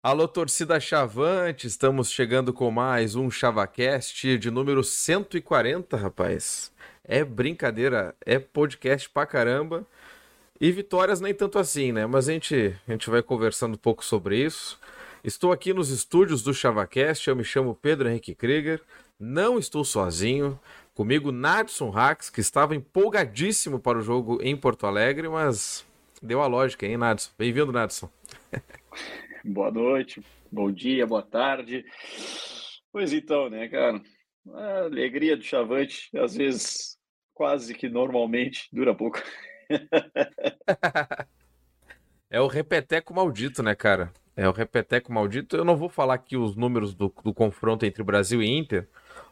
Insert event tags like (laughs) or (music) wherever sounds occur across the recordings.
Alô, torcida Chavante, estamos chegando com mais um ChavaCast de número 140, rapaz. É brincadeira, é podcast pra caramba. E vitórias nem tanto assim, né? Mas a gente, a gente vai conversando um pouco sobre isso. Estou aqui nos estúdios do ChavaCast, eu me chamo Pedro Henrique Krieger, não estou sozinho. Comigo, Nadson Rax, que estava empolgadíssimo para o jogo em Porto Alegre, mas deu a lógica, hein, Nadson? Bem-vindo, Nadson. (laughs) Boa noite, bom dia, boa tarde. Pois então, né, cara? A alegria do Chavante, às vezes, quase que normalmente, dura pouco. (laughs) é o repeteco maldito, né, cara? É o repeteco maldito. Eu não vou falar aqui os números do, do confronto entre Brasil e Inter,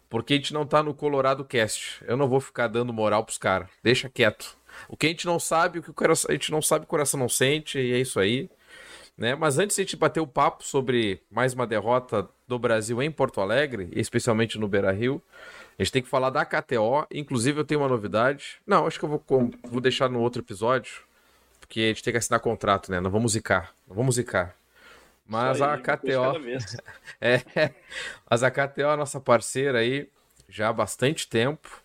porque a gente não tá no Colorado Cast. Eu não vou ficar dando moral pros caras. Deixa quieto. O que a gente não sabe, o que o coração, a gente não sabe, o coração não sente, e é isso aí. Né? Mas antes de a gente bater o papo sobre mais uma derrota do Brasil em Porto Alegre, especialmente no Beira Rio, a gente tem que falar da KTO. Inclusive, eu tenho uma novidade. Não, acho que eu vou, vou deixar no outro episódio, porque a gente tem que assinar contrato, né? Não vamos zicar. Não vamos zicar. Mas aí, a KTO. (laughs) é, mas a KTO é a nossa parceira aí já há bastante tempo.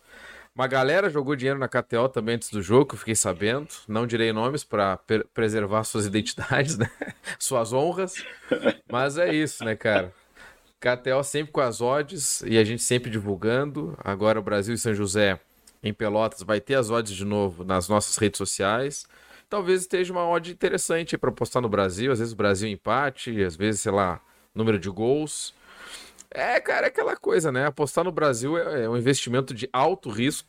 Uma galera jogou dinheiro na KTO também antes do jogo, eu fiquei sabendo. Não direi nomes para preservar suas (laughs) identidades, né? Suas honras. Mas é isso, né, cara? KTO sempre com as odds e a gente sempre divulgando. Agora o Brasil e São José em Pelotas vai ter as odds de novo nas nossas redes sociais. Talvez esteja uma odd interessante para postar no Brasil. Às vezes o Brasil empate, às vezes, sei lá, número de gols. É, cara, é aquela coisa, né? Apostar no Brasil é, é um investimento de alto risco,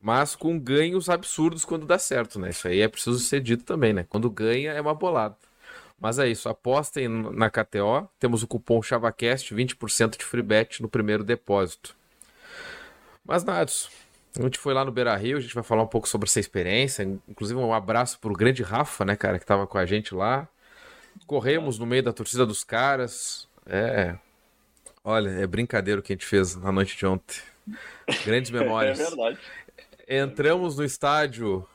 mas com ganhos absurdos quando dá certo, né? Isso aí é preciso ser dito também, né? Quando ganha é uma bolada. Mas é isso, apostem na KTO. Temos o cupom ChavaCast, 20% de free bet no primeiro depósito. Mas, Nados, a gente foi lá no Beira Rio, a gente vai falar um pouco sobre essa experiência. Inclusive, um abraço pro grande Rafa, né, cara, que tava com a gente lá. Corremos no meio da torcida dos caras. É, Olha, é brincadeira o que a gente fez na noite de ontem. Grandes (laughs) memórias. é verdade. Entramos no estádio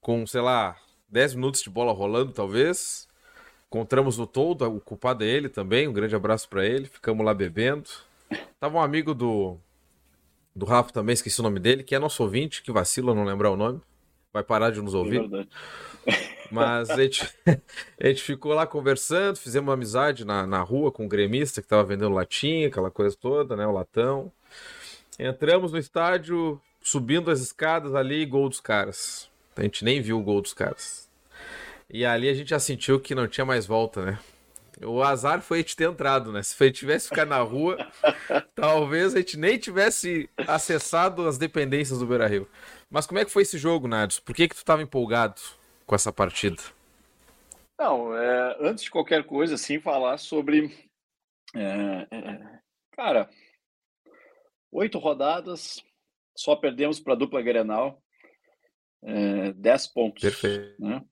com, sei lá, 10 minutos de bola rolando, talvez. Encontramos o Todo, o culpado é ele também. Um grande abraço para ele. Ficamos lá bebendo. Tava um amigo do, do Rafa também, esqueci o nome dele, que é nosso ouvinte, que vacila não lembrar o nome. Vai parar de nos é ouvir. É verdade. Mas a gente, (laughs) a gente ficou lá conversando, fizemos uma amizade na, na rua com o um gremista que estava vendendo latinha, aquela coisa toda, né? O latão. Entramos no estádio, subindo as escadas ali, gol dos caras. A gente nem viu o gol dos caras. E ali a gente já sentiu que não tinha mais volta, né? O azar foi a gente ter entrado, né? Se a gente tivesse ficado na rua, (laughs) talvez a gente nem tivesse acessado as dependências do Beira Rio. Mas como é que foi esse jogo, Nados? Por que, que tu estava empolgado? Com essa partida? Não, é, antes de qualquer coisa, assim, falar sobre. É, é, cara, oito rodadas, só perdemos para a dupla Grenal, é, dez pontos. Perfeito. Né?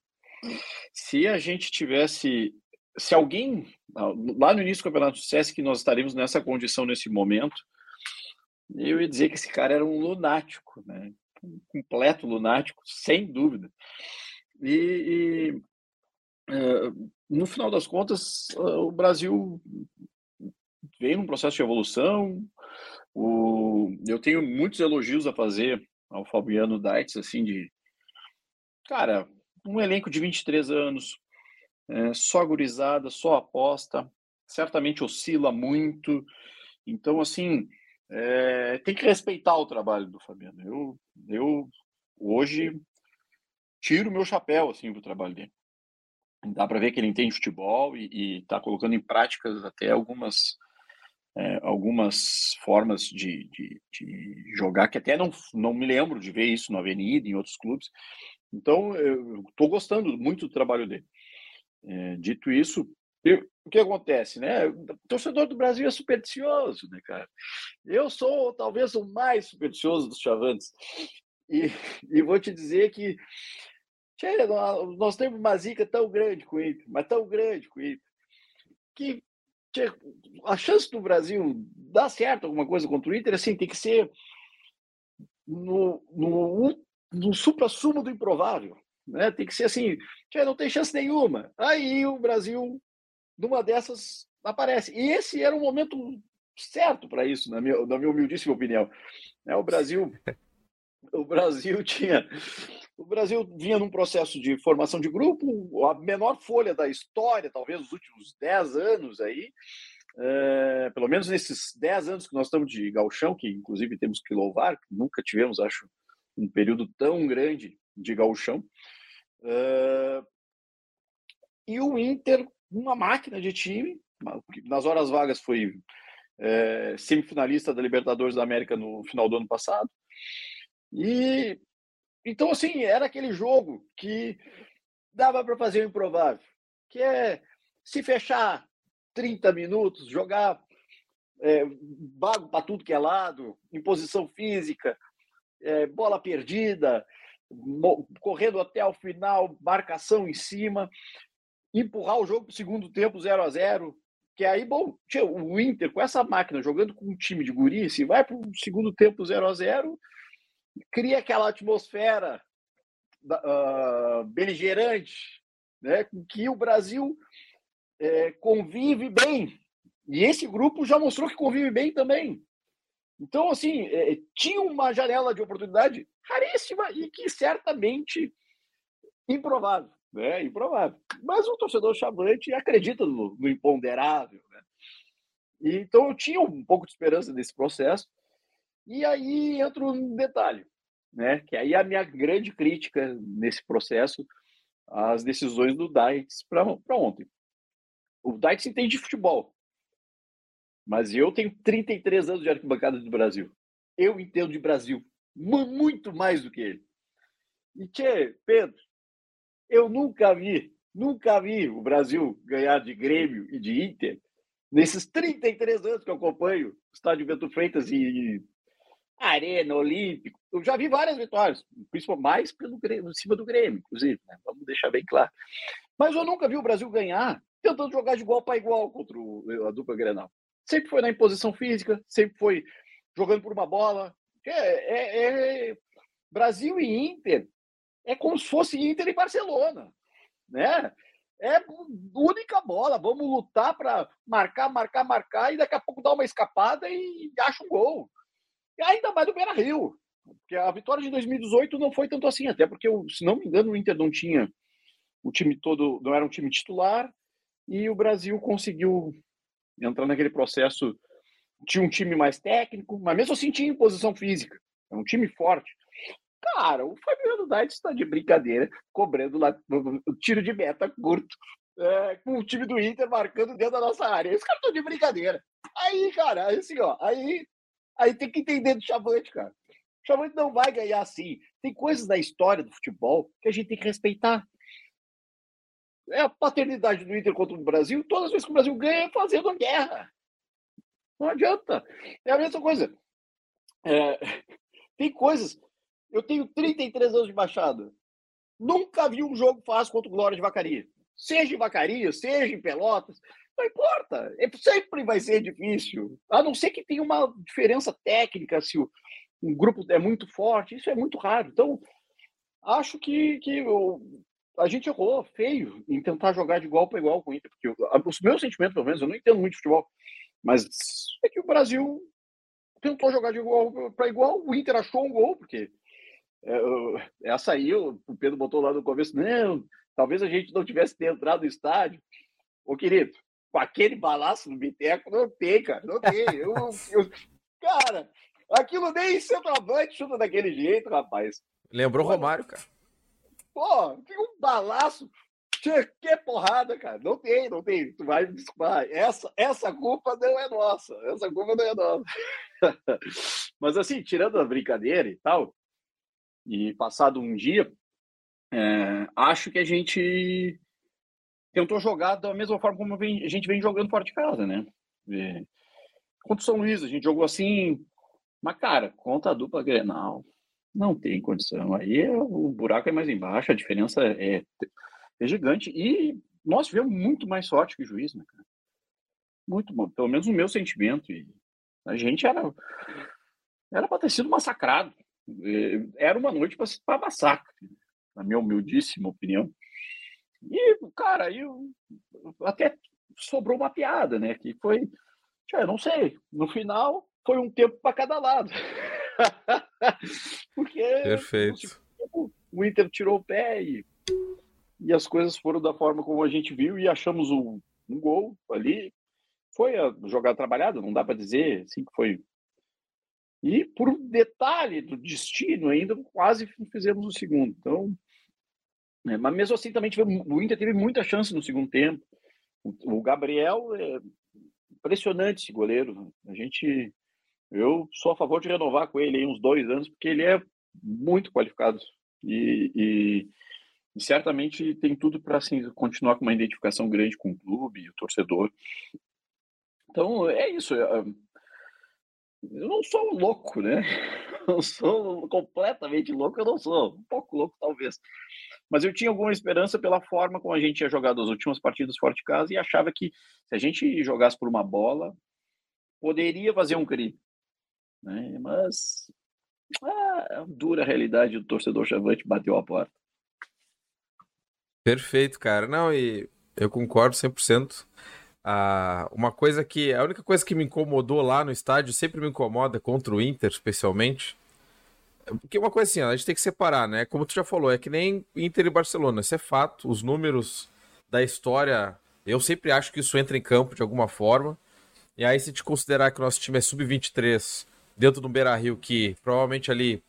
Se a gente tivesse. Se alguém, lá no início do campeonato, dissesse que nós estaríamos nessa condição nesse momento, eu ia dizer que esse cara era um lunático, né? Um completo lunático, sem dúvida. E, e é, no final das contas, o Brasil veio num processo de evolução. O, eu tenho muitos elogios a fazer ao Fabiano Daitz, assim, de cara, um elenco de 23 anos, é, só gurizada, só aposta, certamente oscila muito. Então, assim, é, tem que respeitar o trabalho do Fabiano. Eu, eu hoje tiro o meu chapéu assim pro trabalho dele. Dá para ver que ele entende futebol e está colocando em práticas até algumas é, algumas formas de, de, de, jogar que até não, não me lembro de ver isso na Avenida, em outros clubes. Então, eu estou gostando muito do trabalho dele. É, dito isso, eu, o que acontece, né? O torcedor do Brasil é supersticioso, né, cara? Eu sou talvez o mais supersticioso dos chavantes. E, (laughs) e vou te dizer que Tchê, nós temos uma zica tão grande com o Inter, mas tão grande com o Inter, que a chance do Brasil dar certo alguma coisa contra o Inter, assim, tem que ser no, no, no supra-sumo do improvável. Né? Tem que ser assim, tchê, não tem chance nenhuma. Aí o Brasil numa dessas aparece. E esse era o momento certo para isso, na minha, na minha humildíssima opinião. É, o Brasil, o Brasil (laughs) tinha, o Brasil vinha num processo de formação de grupo, a menor folha da história, talvez nos últimos 10 anos aí, é, pelo menos nesses 10 anos que nós estamos de galchão, que inclusive temos que louvar, que nunca tivemos, acho, um período tão grande de galchão. É, e o Inter, uma máquina de time, nas horas vagas foi é, semifinalista da Libertadores da América no final do ano passado. E então, assim, era aquele jogo que dava para fazer o improvável, que é se fechar 30 minutos, jogar é, vago para tudo que é lado, em posição física, é, bola perdida, correndo até o final, marcação em cima, empurrar o jogo para o segundo tempo 0 a 0 que aí, bom, o Inter com essa máquina jogando com um time de guri, se vai para o segundo tempo 0 a 0 cria aquela atmosfera uh, beligerante, né, com que o Brasil é, convive bem. E esse grupo já mostrou que convive bem também. Então, assim, é, tinha uma janela de oportunidade raríssima e que certamente improvável, né? Improvável. Mas o torcedor chavante acredita no, no imponderável, né? Então eu tinha um pouco de esperança nesse processo. E aí entra um detalhe, né? Que aí é a minha grande crítica nesse processo às decisões do Dites para ontem. O Dites entende de futebol, mas eu tenho 33 anos de arquibancada do Brasil. Eu entendo de Brasil muito mais do que ele. E, tchê, Pedro, eu nunca vi, nunca vi o Brasil ganhar de Grêmio e de Inter nesses 33 anos que eu acompanho o estádio Bento Freitas e Arena, Olímpico. Eu já vi várias vitórias, principalmente mais pelo Grêmio, em cima do Grêmio, inclusive. Né? Vamos deixar bem claro. Mas eu nunca vi o Brasil ganhar tentando jogar de igual para igual contra a dupla Grenal. Sempre foi na imposição física, sempre foi jogando por uma bola. É, é, é... Brasil e Inter é como se fosse Inter e Barcelona, né? É única bola, vamos lutar para marcar, marcar, marcar e daqui a pouco dar uma escapada e acha um gol. E ainda mais do Beira Rio, porque a vitória de 2018 não foi tanto assim, até porque, se não me engano, o Inter não tinha o time todo, não era um time titular, e o Brasil conseguiu entrar naquele processo. Tinha um time mais técnico, mas mesmo assim tinha posição física. É um time forte. Cara, o Fabiano Dait está de brincadeira, cobrando lá o tiro de meta curto, é, com o time do Inter marcando dentro da nossa área. Os caras estão de brincadeira. Aí, cara, assim, ó, aí Aí tem que entender do Chavante, cara. O Chavante não vai ganhar assim. Tem coisas da história do futebol que a gente tem que respeitar. É a paternidade do Inter contra o Brasil. Todas as vezes que o Brasil ganha é fazendo a guerra. Não adianta. É a mesma coisa. É... (laughs) Tem coisas. Eu tenho 33 anos de Baixada. Nunca vi um jogo fácil contra o Glória de Vacaria. Seja em Vacaria, seja em Pelotas. Não importa, é, sempre vai ser difícil. A não ser que tenha uma diferença técnica, se o, um grupo é muito forte, isso é muito raro. Então, acho que, que eu, a gente errou feio em tentar jogar de igual para igual com o Inter, porque eu, os meus sentimentos, pelo menos, eu não entendo muito de futebol, mas é que o Brasil tentou jogar de igual para igual, o Inter achou um gol, porque é, essa aí o Pedro botou lá no começo, não, talvez a gente não tivesse entrado no estádio. Ô, querido, com aquele balaço no Biteco, não tem, cara, não tem. Eu, eu, cara, aquilo nem centroavante chuta daquele jeito, rapaz. Lembrou Olha, Romário, cara. Pô, tem um balaço. Que porrada, cara. Não tem, não tem. Tu vai me desculpar. Essa, essa culpa não é nossa. Essa culpa não é nossa. (laughs) Mas assim, tirando a brincadeira e tal, e passado um dia, é, acho que a gente tentou jogar da mesma forma como a gente vem jogando fora de casa, né? É, contra o São Luís, a gente jogou assim, mas, cara, contra a dupla Grenal, não tem condição. Aí é, o buraco é mais embaixo, a diferença é, é gigante. E nós tivemos muito mais sorte que o juiz, né, cara? Muito bom. Pelo menos o meu sentimento. E a gente era era para ter sido massacrado. Era uma noite para massacre, na minha humildíssima opinião. E, cara, eu até sobrou uma piada, né? Que foi, eu não sei, no final foi um tempo para cada lado. (laughs) Porque Perfeito. o Inter tirou o pé e, e as coisas foram da forma como a gente viu e achamos um, um gol ali. Foi a jogada trabalhada, não dá para dizer assim que foi. E por um detalhe do destino ainda quase fizemos o segundo. Então, é, mas mesmo assim também tivemos, o Inter teve muita chance no segundo tempo. O, Gabriel é impressionante esse goleiro. A gente eu sou a favor de renovar com ele aí uns dois anos, porque ele é muito qualificado e, e, e certamente tem tudo para assim, continuar com uma identificação grande com o clube e o torcedor. Então, é isso. Eu não sou louco, né? (laughs) Eu sou completamente louco, eu não sou. Um pouco louco, talvez. Mas eu tinha alguma esperança pela forma como a gente tinha jogado as últimas partidas fora de casa e achava que se a gente jogasse por uma bola, poderia fazer um crime. Né? Mas a ah, dura realidade do torcedor chavante bateu a porta. Perfeito, cara. Não, e eu concordo 100%. Ah, uma coisa que. A única coisa que me incomodou lá no estádio, sempre me incomoda contra o Inter, especialmente. Porque uma coisa assim, a gente tem que separar, né? Como tu já falou, é que nem Inter e Barcelona. Isso é fato. Os números da história, eu sempre acho que isso entra em campo de alguma forma. E aí, se te considerar que o nosso time é sub-23 dentro do Beira Rio, que provavelmente ali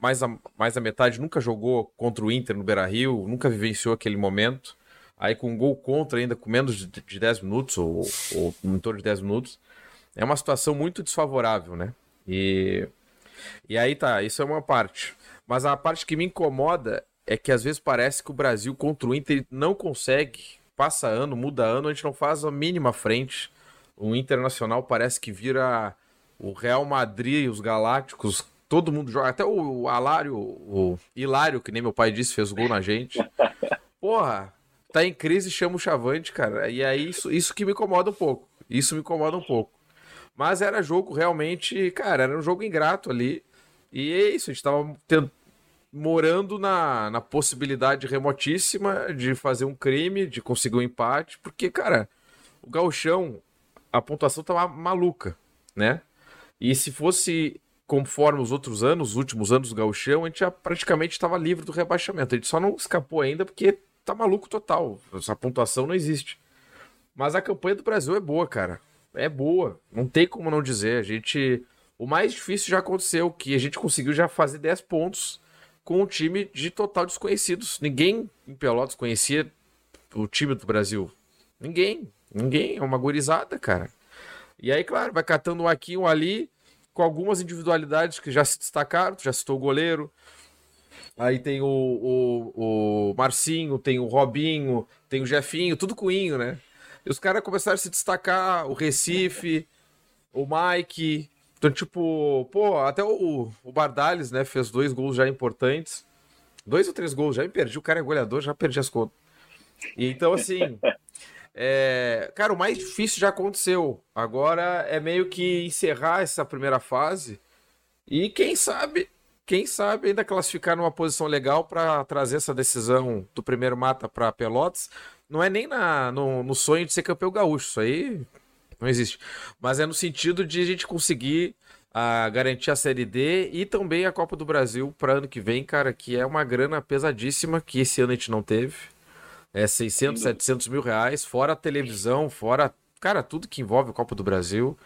mais a, mais a metade nunca jogou contra o Inter no Beira Rio, nunca vivenciou aquele momento. Aí com um gol contra ainda com menos de, de 10 minutos, ou, ou em torno de 10 minutos, é uma situação muito desfavorável, né? E, e aí tá, isso é uma parte. Mas a parte que me incomoda é que às vezes parece que o Brasil contra o Inter não consegue, passa ano, muda ano, a gente não faz a mínima frente. O Internacional parece que vira o Real Madrid, os Galácticos, todo mundo joga. Até o Alário, o Hilário, que nem meu pai disse, fez gol na gente. Porra, tá em crise, chama o Chavante, cara. E aí isso, isso que me incomoda um pouco. Isso me incomoda um pouco. Mas era jogo realmente, cara, era um jogo ingrato ali. E é isso, a gente tava morando na, na possibilidade remotíssima de fazer um crime, de conseguir um empate, porque, cara, o Gauchão, a pontuação tava maluca, né? E se fosse conforme os outros anos, os últimos anos do Gauchão, a gente já praticamente estava livre do rebaixamento. A gente só não escapou ainda porque tá maluco total. Essa pontuação não existe. Mas a campanha do Brasil é boa, cara. É boa. Não tem como não dizer. A gente. O mais difícil já aconteceu, que a gente conseguiu já fazer 10 pontos com um time de total desconhecidos. Ninguém em Pelotas conhecia o time do Brasil. Ninguém. Ninguém. É uma gorizada, cara. E aí, claro, vai catando um aqui, um ali, com algumas individualidades que já se destacaram. Tu já citou o goleiro. Aí tem o, o, o Marcinho, tem o Robinho, tem o Jefinho, tudo coinho, né? E os caras começaram a se destacar, o Recife, o Mike. Então, tipo, pô, até o, o Bardales, né, fez dois gols já importantes. Dois ou três gols, já me perdi. O cara é goleador, já perdi as contas. E, então, assim, (laughs) É, cara, o mais difícil já aconteceu. Agora é meio que encerrar essa primeira fase e quem sabe, quem sabe ainda classificar numa posição legal para trazer essa decisão do primeiro mata para Pelotas. Não é nem na, no, no, sonho de ser campeão gaúcho, isso aí não existe. Mas é no sentido de a gente conseguir a, garantir a Série D e também a Copa do Brasil para ano que vem, cara, que é uma grana pesadíssima que esse ano a gente não teve. É 600, 700 mil reais, fora a televisão, fora, cara, tudo que envolve o Copa do Brasil.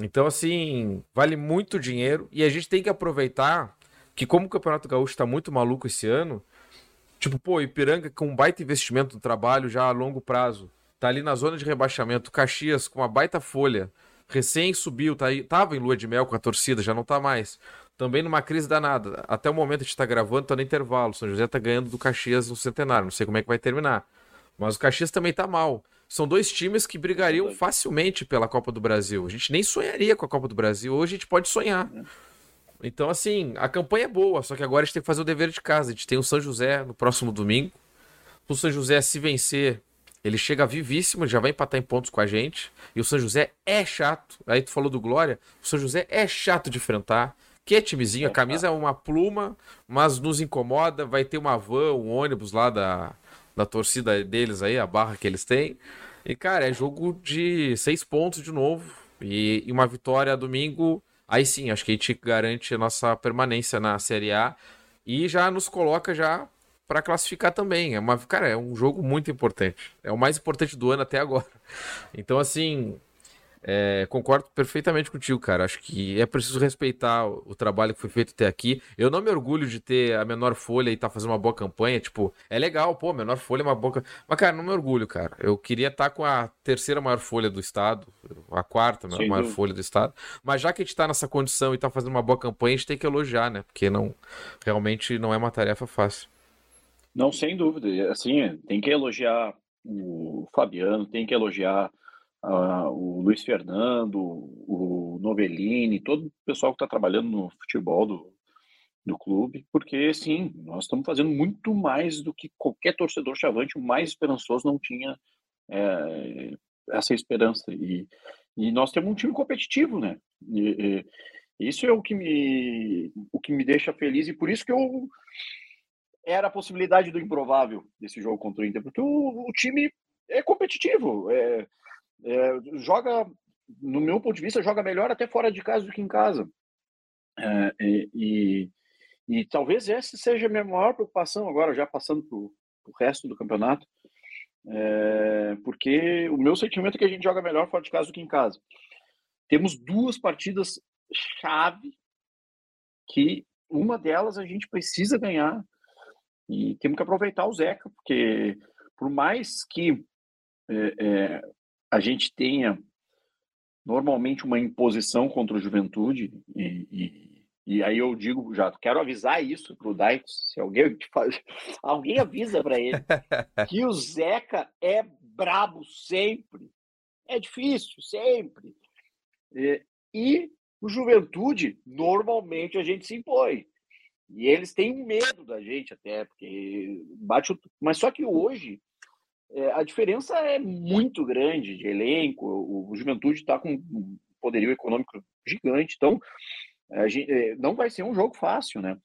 Então, assim, vale muito dinheiro e a gente tem que aproveitar que, como o Campeonato Gaúcho está muito maluco esse ano, tipo, pô, Ipiranga com um baita investimento no trabalho já a longo prazo, tá ali na zona de rebaixamento, Caxias com uma baita folha, recém subiu, tá aí, tava em lua de mel com a torcida, já não tá mais também numa crise danada. Até o momento a gente está gravando, tá no intervalo. São José tá ganhando do Caxias no centenário. Não sei como é que vai terminar. Mas o Caxias também tá mal. São dois times que brigariam facilmente pela Copa do Brasil. A gente nem sonharia com a Copa do Brasil. Hoje a gente pode sonhar. Então, assim, a campanha é boa, só que agora a gente tem que fazer o dever de casa. A gente tem o São José no próximo domingo. O São José, se vencer, ele chega vivíssimo, já vai empatar em pontos com a gente. E o São José é chato. Aí tu falou do Glória. O São José é chato de enfrentar. Que é timezinho, a camisa é uma pluma, mas nos incomoda. Vai ter uma van, um ônibus lá da, da torcida deles aí, a barra que eles têm. E, cara, é jogo de seis pontos de novo. E, e uma vitória domingo. Aí sim, acho que a gente garante a nossa permanência na Série A. E já nos coloca já para classificar também. É uma, cara, é um jogo muito importante. É o mais importante do ano até agora. Então, assim, é, concordo perfeitamente contigo, cara. Acho que é preciso respeitar o, o, trabalho que foi feito até aqui. Eu não me orgulho de ter a menor folha e estar tá fazendo uma boa campanha. Tipo, é legal, pô, menor folha é uma boa. Mas, cara, não me orgulho, cara. Eu queria estar tá com a terceira maior folha do estado, a quarta Sim, maior folha do estado. Mas já que a gente está nessa condição e está fazendo uma boa campanha, a gente tem que elogiar, né? Porque não, realmente não é uma tarefa fácil. Não, sem dúvida. Assim, tem que elogiar o Fabiano, tem que elogiar uh, o Luiz Fernando, o Novellini, todo o pessoal que está trabalhando no futebol do, do clube, porque sim, nós estamos fazendo muito mais do que qualquer torcedor chavante, o mais esperançoso não tinha é, essa esperança. E, e nós temos um time competitivo, né? E, e, isso é o que me o que me deixa feliz e por isso que eu era a possibilidade do improvável desse jogo contra o Inter, porque o, o time é competitivo. É, é, joga, no meu ponto de vista, joga melhor até fora de casa do que em casa. É, e, e, talvez essa seja a minha maior preocupação agora, já passando para o resto do campeonato, é, porque o meu sentimento é que a gente joga melhor fora de casa do que em casa. Temos duas partidas chave que uma delas a gente precisa ganhar e temos que aproveitar o Zeca, porque por mais que é, é, a gente tenha normalmente uma imposição contra o juventude, e, e, e aí eu digo já, quero avisar isso para o Daix, se alguém (laughs) faz, alguém avisa para ele (laughs) que o Zeca é brabo sempre, é difícil sempre, e, e o juventude normalmente a gente se impõe. E eles têm medo da gente até, porque bate o... Mas só que hoje é, a diferença é muito grande de elenco. O, o Juventude está com um poderio econômico gigante, então gente, é, não vai ser um jogo fácil, né?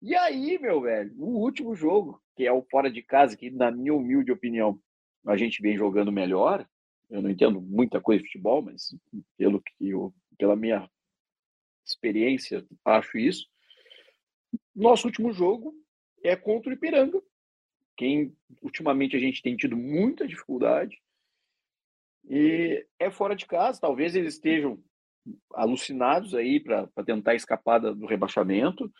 E aí, meu velho, o último jogo, que é o fora de casa, que na minha humilde opinião a gente vem jogando melhor. Eu não entendo muita coisa de futebol, mas pelo que eu, pela minha experiência, acho isso. Nosso último jogo é contra o Ipiranga, quem ultimamente a gente tem tido muita dificuldade e é fora de casa. Talvez eles estejam alucinados aí para tentar escapar do rebaixamento,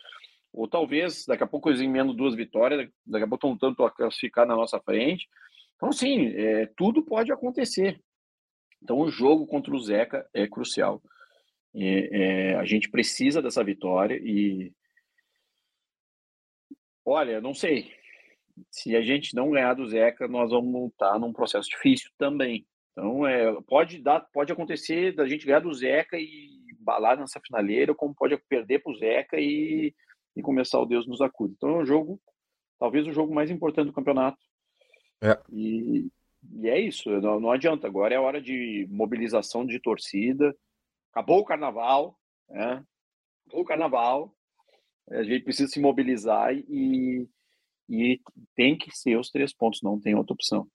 ou talvez daqui a pouco eles emendam duas vitórias, daqui a pouco estão tanto a classificar na nossa frente. Então, sim, é, tudo pode acontecer. Então, o jogo contra o Zeca é crucial. É, a gente precisa dessa vitória e. Olha, não sei se a gente não ganhar do Zeca, nós vamos estar num processo difícil também. Então, é, pode dar, pode acontecer da gente ganhar do Zeca e balar nessa finaleira, como pode perder para o Zeca e, e começar o Deus nos acude. Então, é um jogo, talvez o jogo mais importante do campeonato. É. E, e é isso, não, não adianta. Agora é hora de mobilização de torcida. Acabou o carnaval, né? Acabou o carnaval. A gente precisa se mobilizar e, e tem que ser os três pontos, não tem outra opção.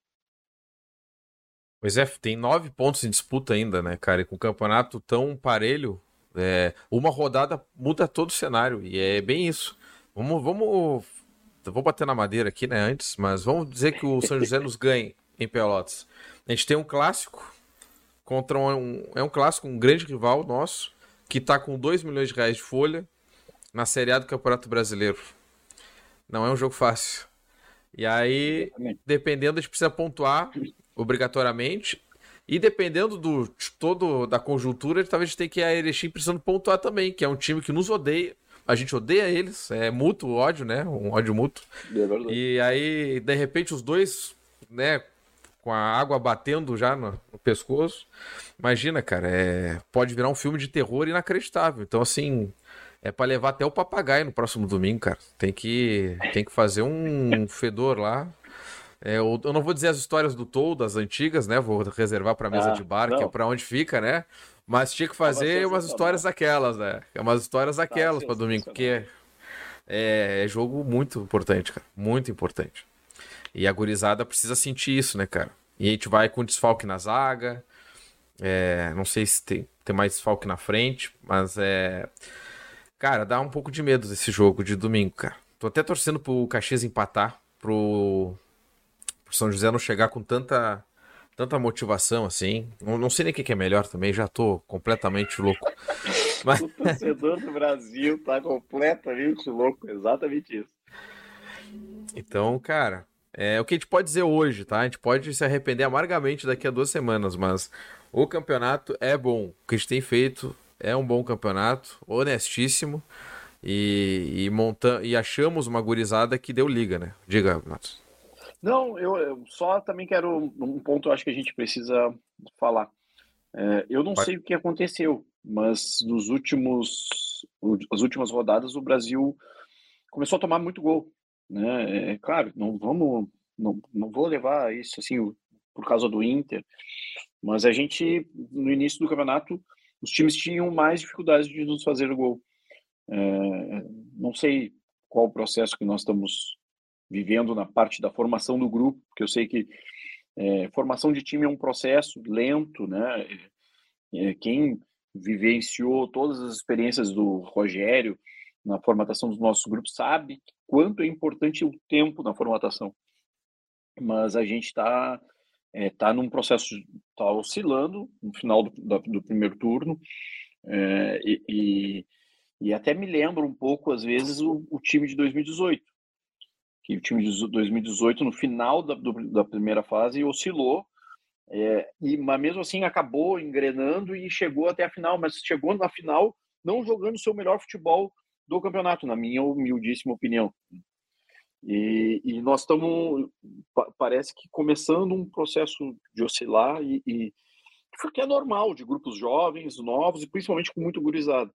Pois é, tem nove pontos em disputa ainda, né, cara? E com o campeonato tão parelho, é, uma rodada muda todo o cenário, e é bem isso. Vamos, vamos. Vou bater na madeira aqui, né, antes, mas vamos dizer que o São José nos ganhe em Pelotas. A gente tem um clássico contra um. É um clássico, um grande rival nosso, que tá com 2 milhões de reais de folha na Série A do Campeonato Brasileiro. Não é um jogo fácil. E aí, dependendo, a gente precisa pontuar obrigatoriamente. E dependendo do todo da conjuntura, talvez a gente tenha que ir a Erechim precisando pontuar também, que é um time que nos odeia. A gente odeia eles, é mútuo ódio, né? Um ódio mútuo. É e aí, de repente, os dois, né, com a água batendo já no, no pescoço. Imagina, cara, é... pode virar um filme de terror inacreditável. Então, assim, é para levar até o papagaio no próximo domingo, cara. Tem que, tem que fazer um (laughs) fedor lá. É, eu, eu, não vou dizer as histórias do Tou, das antigas, né? Vou reservar para mesa ah, de bar, não. que é para onde fica, né? Mas tinha que fazer umas histórias aquelas, né? Umas histórias aquelas para domingo, porque é, é jogo muito importante, cara. Muito importante. E a gurizada precisa sentir isso, né, cara? E a gente vai com desfalque na zaga. É, não sei se tem, tem mais desfalque na frente, mas é. Cara, dá um pouco de medo desse jogo de domingo, cara. Tô até torcendo pro Caxias empatar, pro, pro São José não chegar com tanta tanta motivação assim. Não, não sei nem o que, que é melhor também, já tô completamente louco. (laughs) Mas... O torcedor do Brasil tá completamente louco, exatamente isso. Então, cara, é o que a gente pode dizer hoje, tá? A gente pode se arrepender amargamente daqui a duas semanas, mas o campeonato é bom. O que a gente tem feito é um bom campeonato, honestíssimo. E, e, monta e achamos uma gurizada que deu liga, né? Diga, Matos. Não, eu, eu, só também quero um ponto, acho que a gente precisa falar. É, eu não Vai. sei o que aconteceu, mas nos últimos, as últimas rodadas o Brasil começou a tomar muito gol. Né? É, claro, não vamos, não, não vou levar isso assim por causa do Inter, mas a gente no início do campeonato os times tinham mais dificuldades de nos fazer o gol. É, não sei qual o processo que nós estamos vivendo na parte da formação do grupo, porque eu sei que é, formação de time é um processo lento, né? É, quem vivenciou todas as experiências do Rogério na formatação dos nossos grupos sabe quanto é importante o tempo na formatação. Mas a gente está é, tá num processo, está oscilando no final do, do, do primeiro turno é, e, e, até me lembra um pouco, às vezes, o, o time de 2018 que o time de 2018, no final da, do, da primeira fase, oscilou, é, e, mas mesmo assim acabou engrenando e chegou até a final, mas chegou na final não jogando seu melhor futebol do campeonato, na minha humildíssima opinião. E, e nós estamos, parece que começando um processo de oscilar, e, e que é normal, de grupos jovens, novos, e principalmente com muito gurizado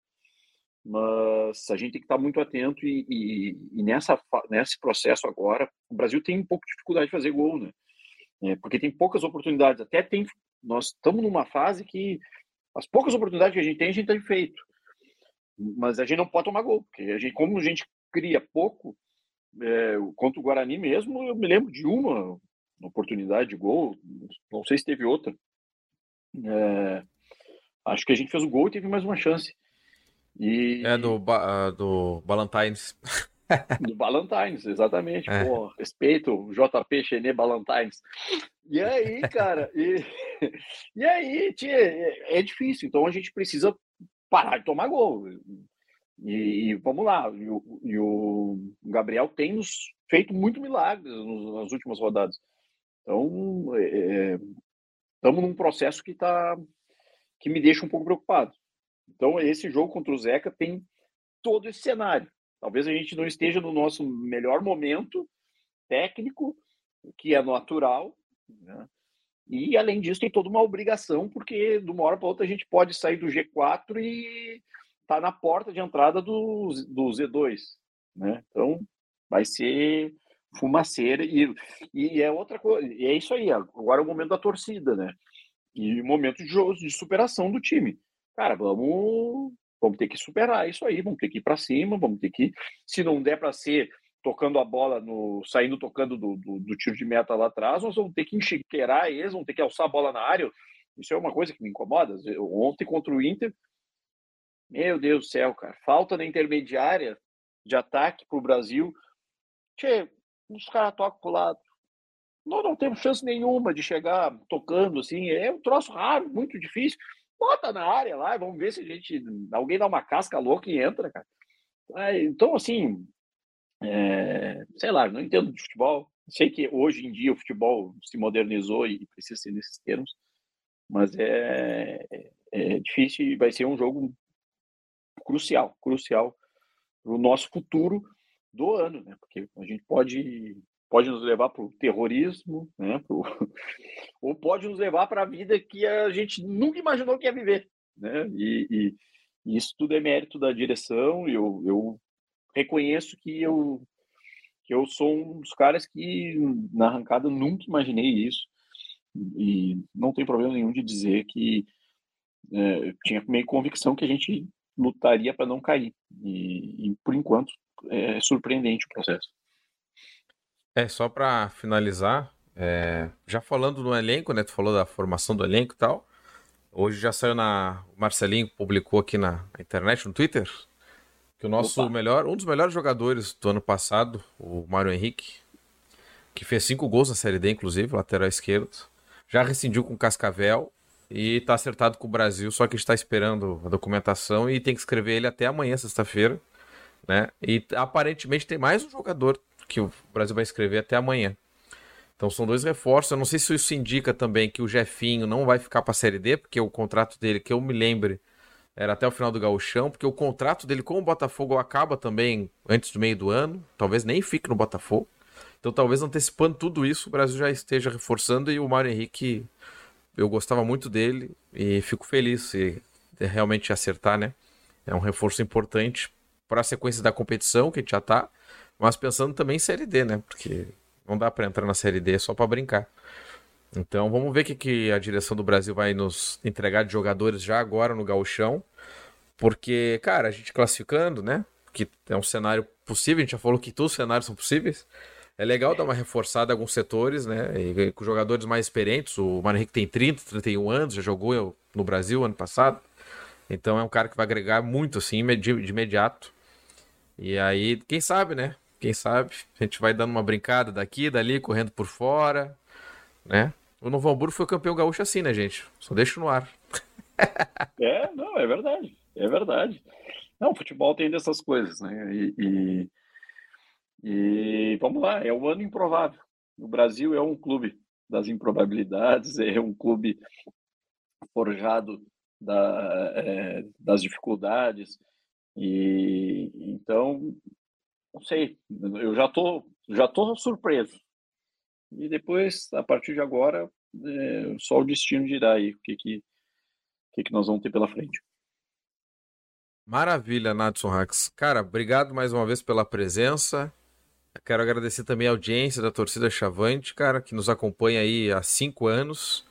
mas a gente tem que estar muito atento e, e, e, nessa nesse processo agora o Brasil tem um pouco de dificuldade de fazer gol, né? É, porque tem poucas oportunidades. Até tem nós estamos numa fase que as poucas oportunidades que a gente tem a gente tem feito, mas a gente não pode tomar gol, porque a gente como a gente cria pouco é, contra o Guarani mesmo, eu me lembro de uma oportunidade de gol, não sei se teve outra. É, acho que a gente fez o gol e teve mais uma chance. E... É do, uh, do Ballantines. (laughs) do Ballantines, exatamente. É. Pô, respeito JP Chenê Ballantines. E aí, cara, e, (laughs) e aí, tia, é, é difícil. Então a gente precisa parar de tomar gol. E, e vamos lá. E o, e o, Gabriel tem nos feito muito milagres nas últimas rodadas. Então, estamos é, num processo que tá que me deixa um pouco preocupado. Então, esse jogo contra o Zeca tem todo esse cenário. Talvez a gente não esteja no nosso melhor momento técnico, que é natural, né? E, além disso, tem toda uma obrigação, porque de uma hora para outra a gente pode sair do G4 e tá na porta de entrada do, do Z2, né? Então, vai ser fumaceira e, e é outra coisa, e é isso aí, agora é o momento da torcida, né? E momento de, de superação do time cara, vamos, vamos ter que superar isso aí, vamos ter que ir para cima, vamos ter que, se não der para ser tocando a bola no, saindo tocando do, do, do, tiro de meta lá atrás, nós vamos ter que enxiqueirar eles, vamos ter que alçar a bola na área. Isso é uma coisa que me incomoda. Ontem contra o Inter, meu Deus do céu, cara, falta na intermediária de ataque para o Brasil. Tchê, os caras tocam pro lado. Nós não temos chance nenhuma de chegar tocando assim. É um troço raro, muito difícil bota na área lá, vamos ver se a gente. Alguém dá uma casca louca e entra, cara. Então, assim, é, sei lá, não entendo de futebol. Sei que hoje em dia o futebol se modernizou e precisa ser nesses termos, mas é, é difícil e vai ser um jogo crucial, crucial para o nosso futuro do ano, né? Porque a gente pode pode nos levar para o terrorismo, né? Pro... (laughs) ou pode nos levar para a vida que a gente nunca imaginou que ia viver. Né? E, e, e isso tudo é mérito da direção. Eu, eu reconheço que eu, que eu sou um dos caras que na arrancada nunca imaginei isso. E não tem problema nenhum de dizer que é, tinha meio convicção que a gente lutaria para não cair. E, e por enquanto é surpreendente o processo. É, só para finalizar, É, já falando no elenco, né? Tu falou da formação do elenco e tal. Hoje já saiu na. O Marcelinho publicou aqui na internet, no Twitter, que o nosso Opa. melhor, um dos melhores jogadores do ano passado, o Mário Henrique, que fez cinco gols na Série D, inclusive, lateral esquerdo, já rescindiu com o Cascavel e tá acertado com o Brasil, só que está esperando a documentação e tem que escrever ele até amanhã, sexta-feira, né? E aparentemente tem mais um jogador que o Brasil vai escrever até amanhã. Então são dois reforços. Eu não sei se isso indica também que o Jefinho não vai ficar para a Série D, porque o contrato dele, que eu me lembre, era até o final do gauchão, porque o contrato dele com o Botafogo acaba também antes do meio do ano, talvez nem fique no Botafogo. Então talvez antecipando tudo isso, o Brasil já esteja reforçando e o Mário Henrique, eu gostava muito dele e fico feliz se realmente acertar, né? É um reforço importante para a sequência da competição, que a gente já tá, mas pensando também em Série D, né? Porque não dá para entrar na Série D só para brincar. Então vamos ver o que, que a direção do Brasil vai nos entregar de jogadores já agora no gauchão. Porque, cara, a gente classificando, né? Que é um cenário possível, a gente já falou que todos os cenários são possíveis. É legal dar uma reforçada em alguns setores, né? E, com jogadores mais experientes. O Mano Henrique tem 30, 31 anos, já jogou no Brasil ano passado. Então é um cara que vai agregar muito, assim, de, de imediato. E aí, quem sabe, né? Quem sabe a gente vai dando uma brincada daqui, dali, correndo por fora, né? O Novo Hamburgo foi campeão gaúcho assim, né, gente? Só deixo no ar. (laughs) é, não, é verdade. É verdade. Não, futebol tem dessas coisas, né? E, e, e vamos lá, é um ano improvável. O Brasil é um clube das improbabilidades, (laughs) é um clube forjado da, é, das dificuldades. E então não sei, eu já tô, já tô surpreso. E depois, a partir de agora, é, só o destino dirá aí o que que, que que nós vamos ter pela frente. Maravilha, Nadson Rax. Cara, obrigado mais uma vez pela presença. Quero agradecer também a audiência da torcida Chavante, cara, que nos acompanha aí há cinco anos.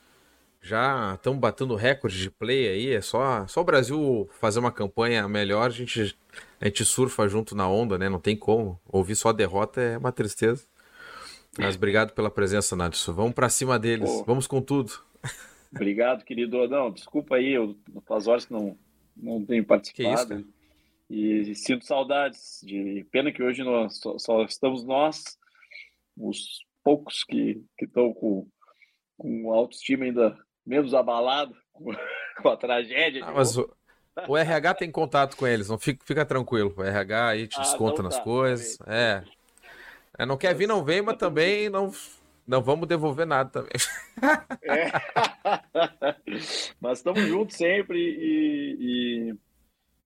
Já estamos batendo recorde de play aí. É só, só o Brasil fazer uma campanha melhor, a gente a gente surfa junto na onda, né? Não tem como. Ouvir só a derrota é uma tristeza. Mas obrigado pela presença, Nadson. Vamos para cima deles. Pô. Vamos com tudo. Obrigado, querido. Não, desculpa aí, eu, faz horas que não, não tenho participado. Isso, e sinto saudades. De pena que hoje nós só, só estamos nós, os poucos que estão com, com autoestima ainda menos abalado (laughs) com, com a tragédia. Ah, mas o, o RH tem contato com eles, não fica, fica tranquilo. O RH aí te ah, desconta então nas tá, coisas. É. é. Não quer vir, não vem, mas também não, não vamos devolver nada também. É. (laughs) mas estamos juntos sempre e, e,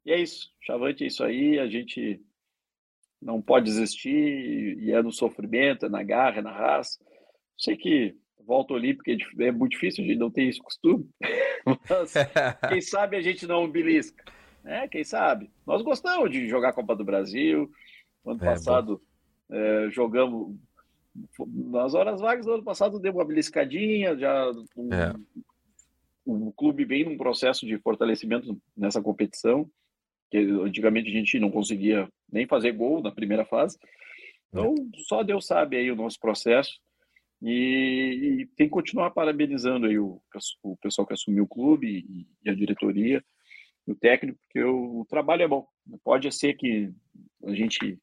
e, é isso. Chavante é isso aí. A gente não pode desistir e é no sofrimento, é na garra, é na raça. Sei que volta olímpica é, é muito difícil, a gente não tem esse costume. (laughs) Mas, quem (laughs) sabe a gente não belisca. Né? Quem sabe? Nós gostamos de jogar a Copa do Brasil. Ano é, passado é, jogamos. Nas horas vagas do ano passado deu uma beliscadinha, já um, é. um clube bem num processo de fortalecimento nessa competição, que antigamente a gente não conseguia nem fazer gol na primeira fase. Então, só Deus sabe aí o nosso processo. E, e, tem que continuar parabenizando aí o, o pessoal que assumiu o clube e, e a diretoria, o técnico, porque o, o, trabalho é bom. Pode ser que a gente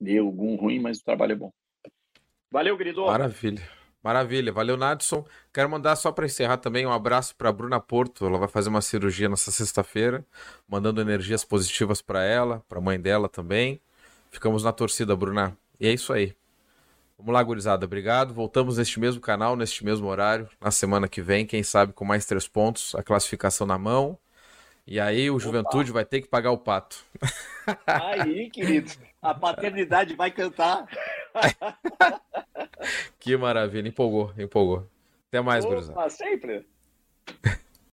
dê algum ruim, mas o trabalho é bom. Valeu, querido. Maravilha. Maravilha, valeu Nadson. Quero mandar só para encerrar também um abraço para Bruna Porto. Ela vai fazer uma cirurgia nessa sexta-feira, mandando energias positivas para ela, para a mãe dela também. Ficamos na torcida, Bruna. E é isso aí. Vamos lá, gurizada. Obrigado. Voltamos neste mesmo canal, neste mesmo horário, na semana que vem. Quem sabe com mais três pontos, a classificação na mão. E aí o Opa. Juventude vai ter que pagar o pato. Aí, querido, a paternidade vai cantar. (laughs) que maravilha. Empolgou, empolgou. Até mais, Opa, sempre. (laughs)